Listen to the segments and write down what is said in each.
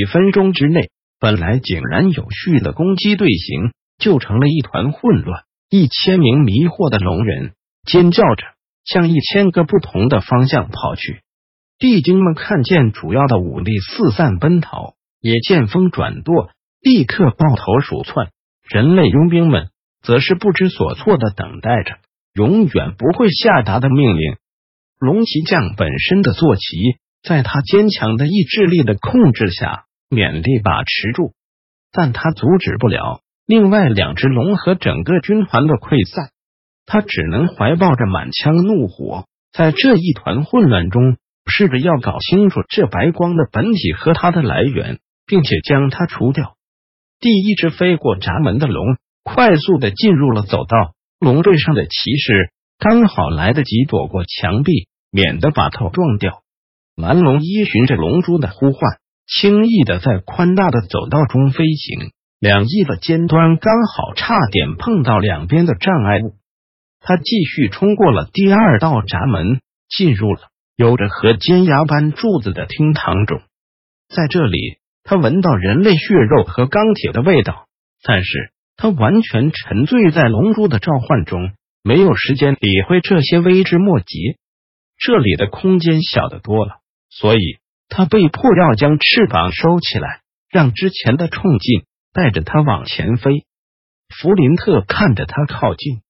几分钟之内，本来井然有序的攻击队形就成了一团混乱。一千名迷惑的龙人尖叫着向一千个不同的方向跑去。地精们看见主要的武力四散奔逃，也见风转舵，立刻抱头鼠窜。人类佣兵们则是不知所措的等待着永远不会下达的命令。龙骑将本身的坐骑。在他坚强的意志力的控制下，勉力把持住，但他阻止不了另外两只龙和整个军团的溃散。他只能怀抱着满腔怒火，在这一团混乱中，试着要搞清楚这白光的本体和它的来源，并且将它除掉。第一只飞过闸门的龙，快速的进入了走道。龙队上的骑士刚好来得及躲过墙壁，免得把头撞掉。蓝龙依循着龙珠的呼唤，轻易的在宽大的走道中飞行。两翼的尖端刚好差点碰到两边的障碍物。他继续冲过了第二道闸门，进入了有着和尖牙般柱子的厅堂中。在这里，他闻到人类血肉和钢铁的味道，但是他完全沉醉在龙珠的召唤中，没有时间理会这些微之末节。这里的空间小得多了。所以，他被迫要将翅膀收起来，让之前的冲劲带着他往前飞。弗林特看着他靠近，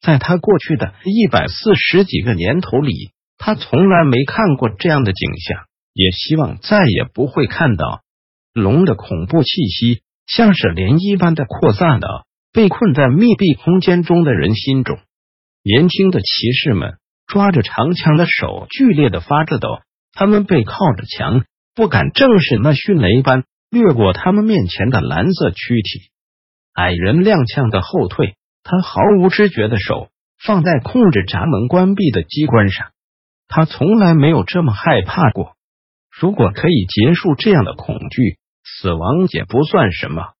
在他过去的一百四十几个年头里，他从来没看过这样的景象，也希望再也不会看到。龙的恐怖气息像是涟漪般的扩散到被困在密闭空间中的人心中。年轻的骑士们抓着长枪的手剧烈的发着抖。他们背靠着墙，不敢正视那迅雷般掠过他们面前的蓝色躯体。矮人踉跄的后退，他毫无知觉的手放在控制闸门关闭的机关上。他从来没有这么害怕过。如果可以结束这样的恐惧，死亡也不算什么。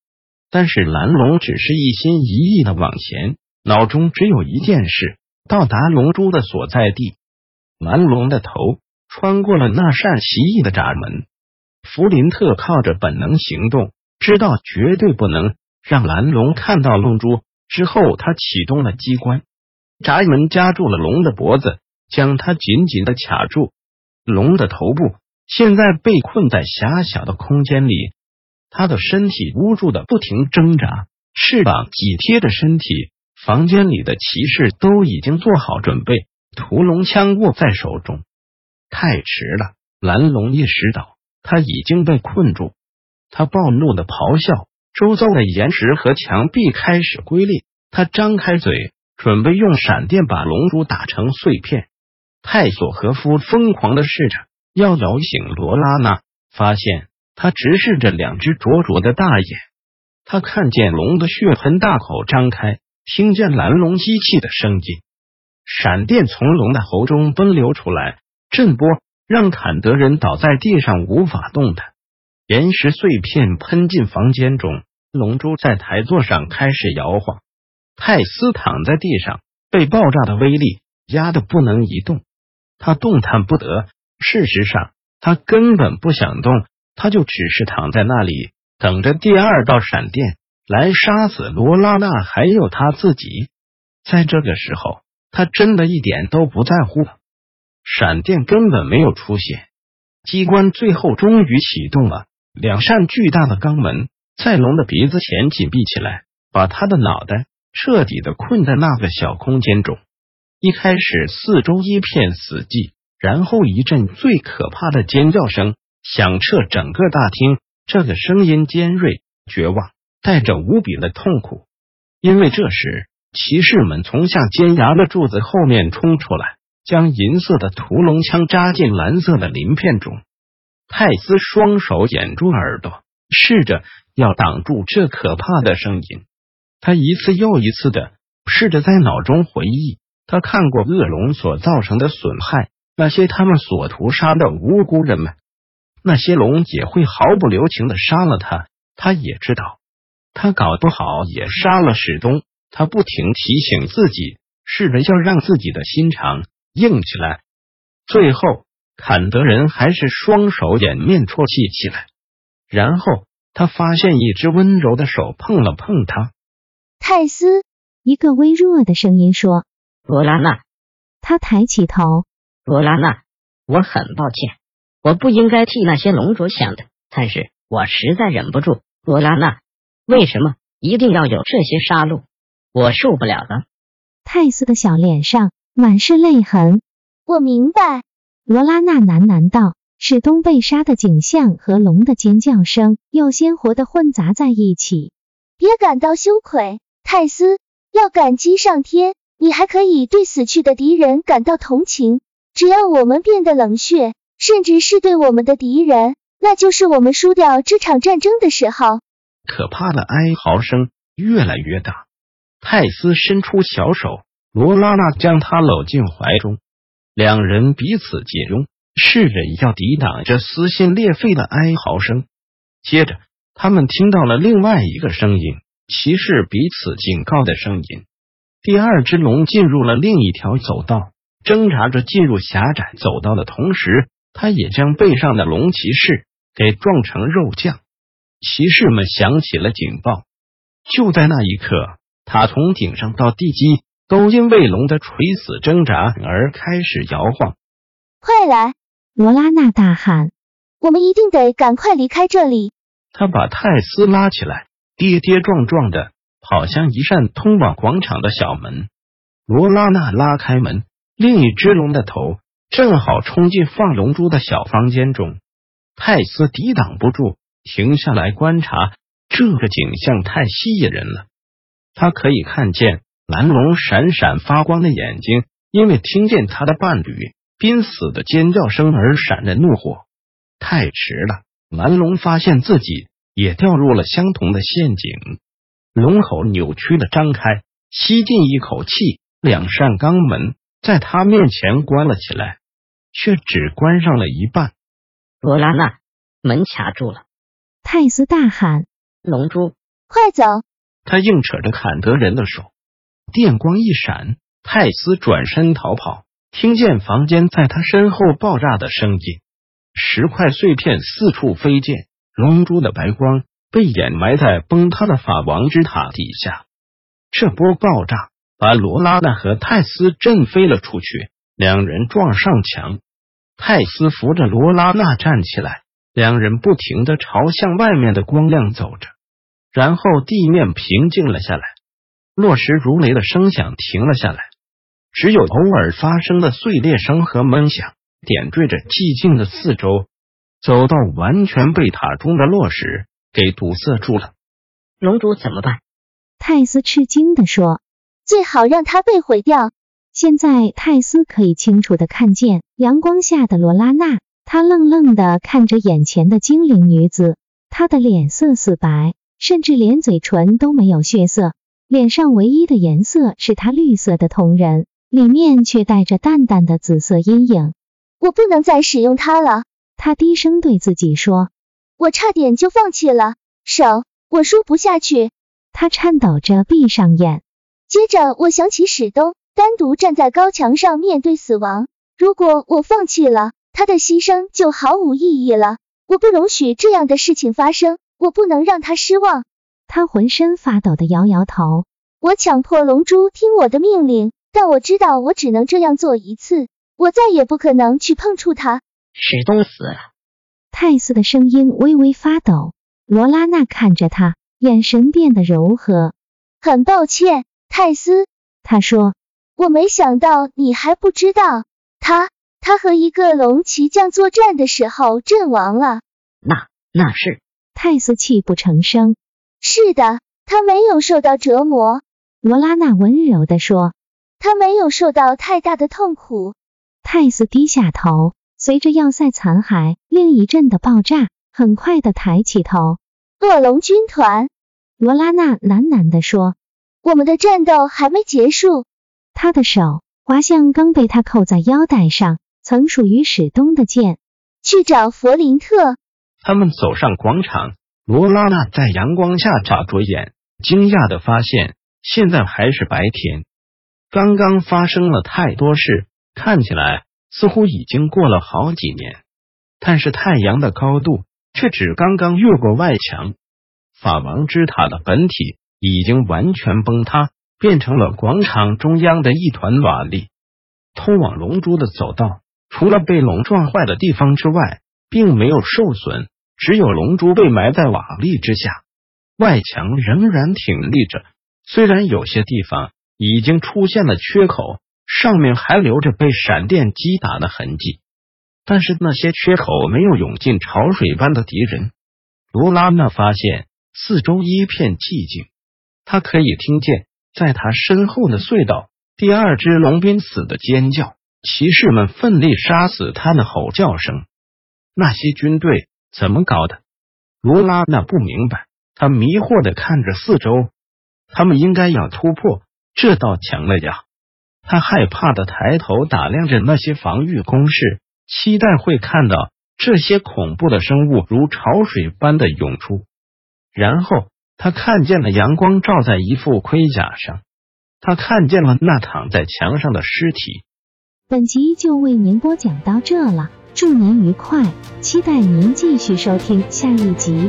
但是蓝龙只是一心一意的往前，脑中只有一件事：到达龙珠的所在地。蓝龙的头。穿过了那扇奇异的闸门，弗林特靠着本能行动，知道绝对不能让蓝龙看到龙珠。之后，他启动了机关，闸门夹住了龙的脖子，将它紧紧的卡住。龙的头部现在被困在狭小的空间里，他的身体无助的不停挣扎，翅膀紧贴着身体。房间里的骑士都已经做好准备，屠龙枪握在手中。太迟了！蓝龙意识到他已经被困住，他暴怒的咆哮，周遭的岩石和墙壁开始龟裂。他张开嘴，准备用闪电把龙珠打成碎片。泰索和夫疯狂的试着要摇醒罗拉娜，发现他直视着两只灼灼的大眼。他看见龙的血盆大口张开，听见蓝龙机器的声音，闪电从龙的喉中奔流出来。震波让坎德人倒在地上无法动弹，岩石碎片喷进房间中，龙珠在台座上开始摇晃。泰斯躺在地上，被爆炸的威力压得不能移动，他动弹不得。事实上，他根本不想动，他就只是躺在那里，等着第二道闪电来杀死罗拉娜还有他自己。在这个时候，他真的一点都不在乎了。闪电根本没有出现，机关最后终于启动了。两扇巨大的钢门在龙的鼻子前紧闭起来，把他的脑袋彻底的困在那个小空间中。一开始，四周一片死寂，然后一阵最可怕的尖叫声响彻整个大厅。这个声音尖锐、绝望，带着无比的痛苦。因为这时，骑士们从像尖牙的柱子后面冲出来。将银色的屠龙枪扎进蓝色的鳞片中，泰斯双手掩住耳朵，试着要挡住这可怕的声音。他一次又一次的试着在脑中回忆，他看过恶龙所造成的损害，那些他们所屠杀的无辜人们，那些龙也会毫不留情的杀了他。他也知道，他搞不好也杀了史东。他不停提醒自己，试着要让自己的心肠硬起来。最后，坎德人还是双手掩面啜泣起来。然后，他发现一只温柔的手碰了碰他。泰斯，一个微弱的声音说：“罗拉娜。”他抬起头：“罗拉娜，我很抱歉，我不应该替那些龙着想的，但是我实在忍不住。罗拉娜，为什么一定要有这些杀戮？”我受不了了。泰斯的小脸上满是泪痕。我明白。罗拉娜喃喃道：“史东被杀的景象和龙的尖叫声又鲜活的混杂在一起。别感到羞愧，泰斯，要感激上天，你还可以对死去的敌人感到同情。只要我们变得冷血，甚至是对我们的敌人，那就是我们输掉这场战争的时候。”可怕的哀嚎声越来越大。泰斯伸出小手，罗拉娜将他搂进怀中，两人彼此紧拥，试着要抵挡这撕心裂肺的哀嚎声。接着，他们听到了另外一个声音，骑士彼此警告的声音。第二只龙进入了另一条走道，挣扎着进入狭窄走道的同时，他也将背上的龙骑士给撞成肉酱。骑士们响起了警报。就在那一刻。他从顶上到地基都因为龙的垂死挣扎而开始摇晃。快来！罗拉娜大喊：“我们一定得赶快离开这里！”他把泰斯拉起来，跌跌撞撞的跑向一扇通往广场的小门。罗拉娜拉开门，另一只龙的头正好冲进放龙珠的小房间中。泰斯抵挡不住，停下来观察。这个景象太吸引人了。他可以看见蓝龙闪闪发光的眼睛，因为听见他的伴侣濒死的尖叫声而闪着怒火。太迟了，蓝龙发现自己也掉入了相同的陷阱。龙口扭曲的张开，吸进一口气，两扇钢门在他面前关了起来，却只关上了一半。罗拉娜，门卡住了！泰斯大喊：“龙珠，快走！”他硬扯着坎德人的手，电光一闪，泰斯转身逃跑。听见房间在他身后爆炸的声音，石块碎片四处飞溅，龙珠的白光被掩埋在崩塌的法王之塔底下。这波爆炸把罗拉娜和泰斯震飞了出去，两人撞上墙。泰斯扶着罗拉娜站起来，两人不停的朝向外面的光亮走着。然后地面平静了下来，落石如雷的声响停了下来，只有偶尔发生的碎裂声和闷响点缀着寂静的四周。走道完全被塔中的落石给堵塞住了。龙珠怎么办？泰斯吃惊的说：“最好让它被毁掉。”现在泰斯可以清楚的看见阳光下的罗拉娜，她愣愣的看着眼前的精灵女子，她的脸色死白。甚至连嘴唇都没有血色，脸上唯一的颜色是他绿色的瞳仁，里面却带着淡淡的紫色阴影。我不能再使用它了，他低声对自己说。我差点就放弃了，手，我输不下去。他颤抖着闭上眼，接着我想起史东单独站在高墙上面对死亡。如果我放弃了，他的牺牲就毫无意义了。我不容许这样的事情发生。我不能让他失望。他浑身发抖的摇摇头。我强迫龙珠听我的命令，但我知道我只能这样做一次。我再也不可能去碰触他。史东死了。泰斯的声音微微发抖。罗拉娜看着他，眼神变得柔和。很抱歉，泰斯。他说。我没想到你还不知道，他他和一个龙骑将作战的时候阵亡了。那那是。泰斯泣不成声。是的，他没有受到折磨。罗拉娜温柔的说。他没有受到太大的痛苦。泰斯低下头，随着要塞残骸另一阵的爆炸，很快的抬起头。恶龙军团，罗拉娜喃喃地说：“我们的战斗还没结束。”他的手滑向刚被他扣在腰带上、曾属于史东的剑。去找弗林特。他们走上广场，罗拉娜在阳光下眨着眼，惊讶的发现现在还是白天。刚刚发生了太多事，看起来似乎已经过了好几年。但是太阳的高度却只刚刚越过外墙，法王之塔的本体已经完全崩塌，变成了广场中央的一团瓦砾。通往龙珠的走道。除了被龙撞坏的地方之外，并没有受损，只有龙珠被埋在瓦砾之下。外墙仍然挺立着，虽然有些地方已经出现了缺口，上面还留着被闪电击打的痕迹，但是那些缺口没有涌进潮水般的敌人。罗拉娜发现四周一片寂静，他可以听见在他身后的隧道，第二只龙濒死的尖叫。骑士们奋力杀死他的吼叫声，那些军队怎么搞的？罗拉娜不明白，他迷惑的看着四周，他们应该要突破这道墙了呀！他害怕的抬头打量着那些防御工事，期待会看到这些恐怖的生物如潮水般的涌出。然后他看见了阳光照在一副盔甲上，他看见了那躺在墙上的尸体。本集就为您播讲到这了，祝您愉快，期待您继续收听下一集。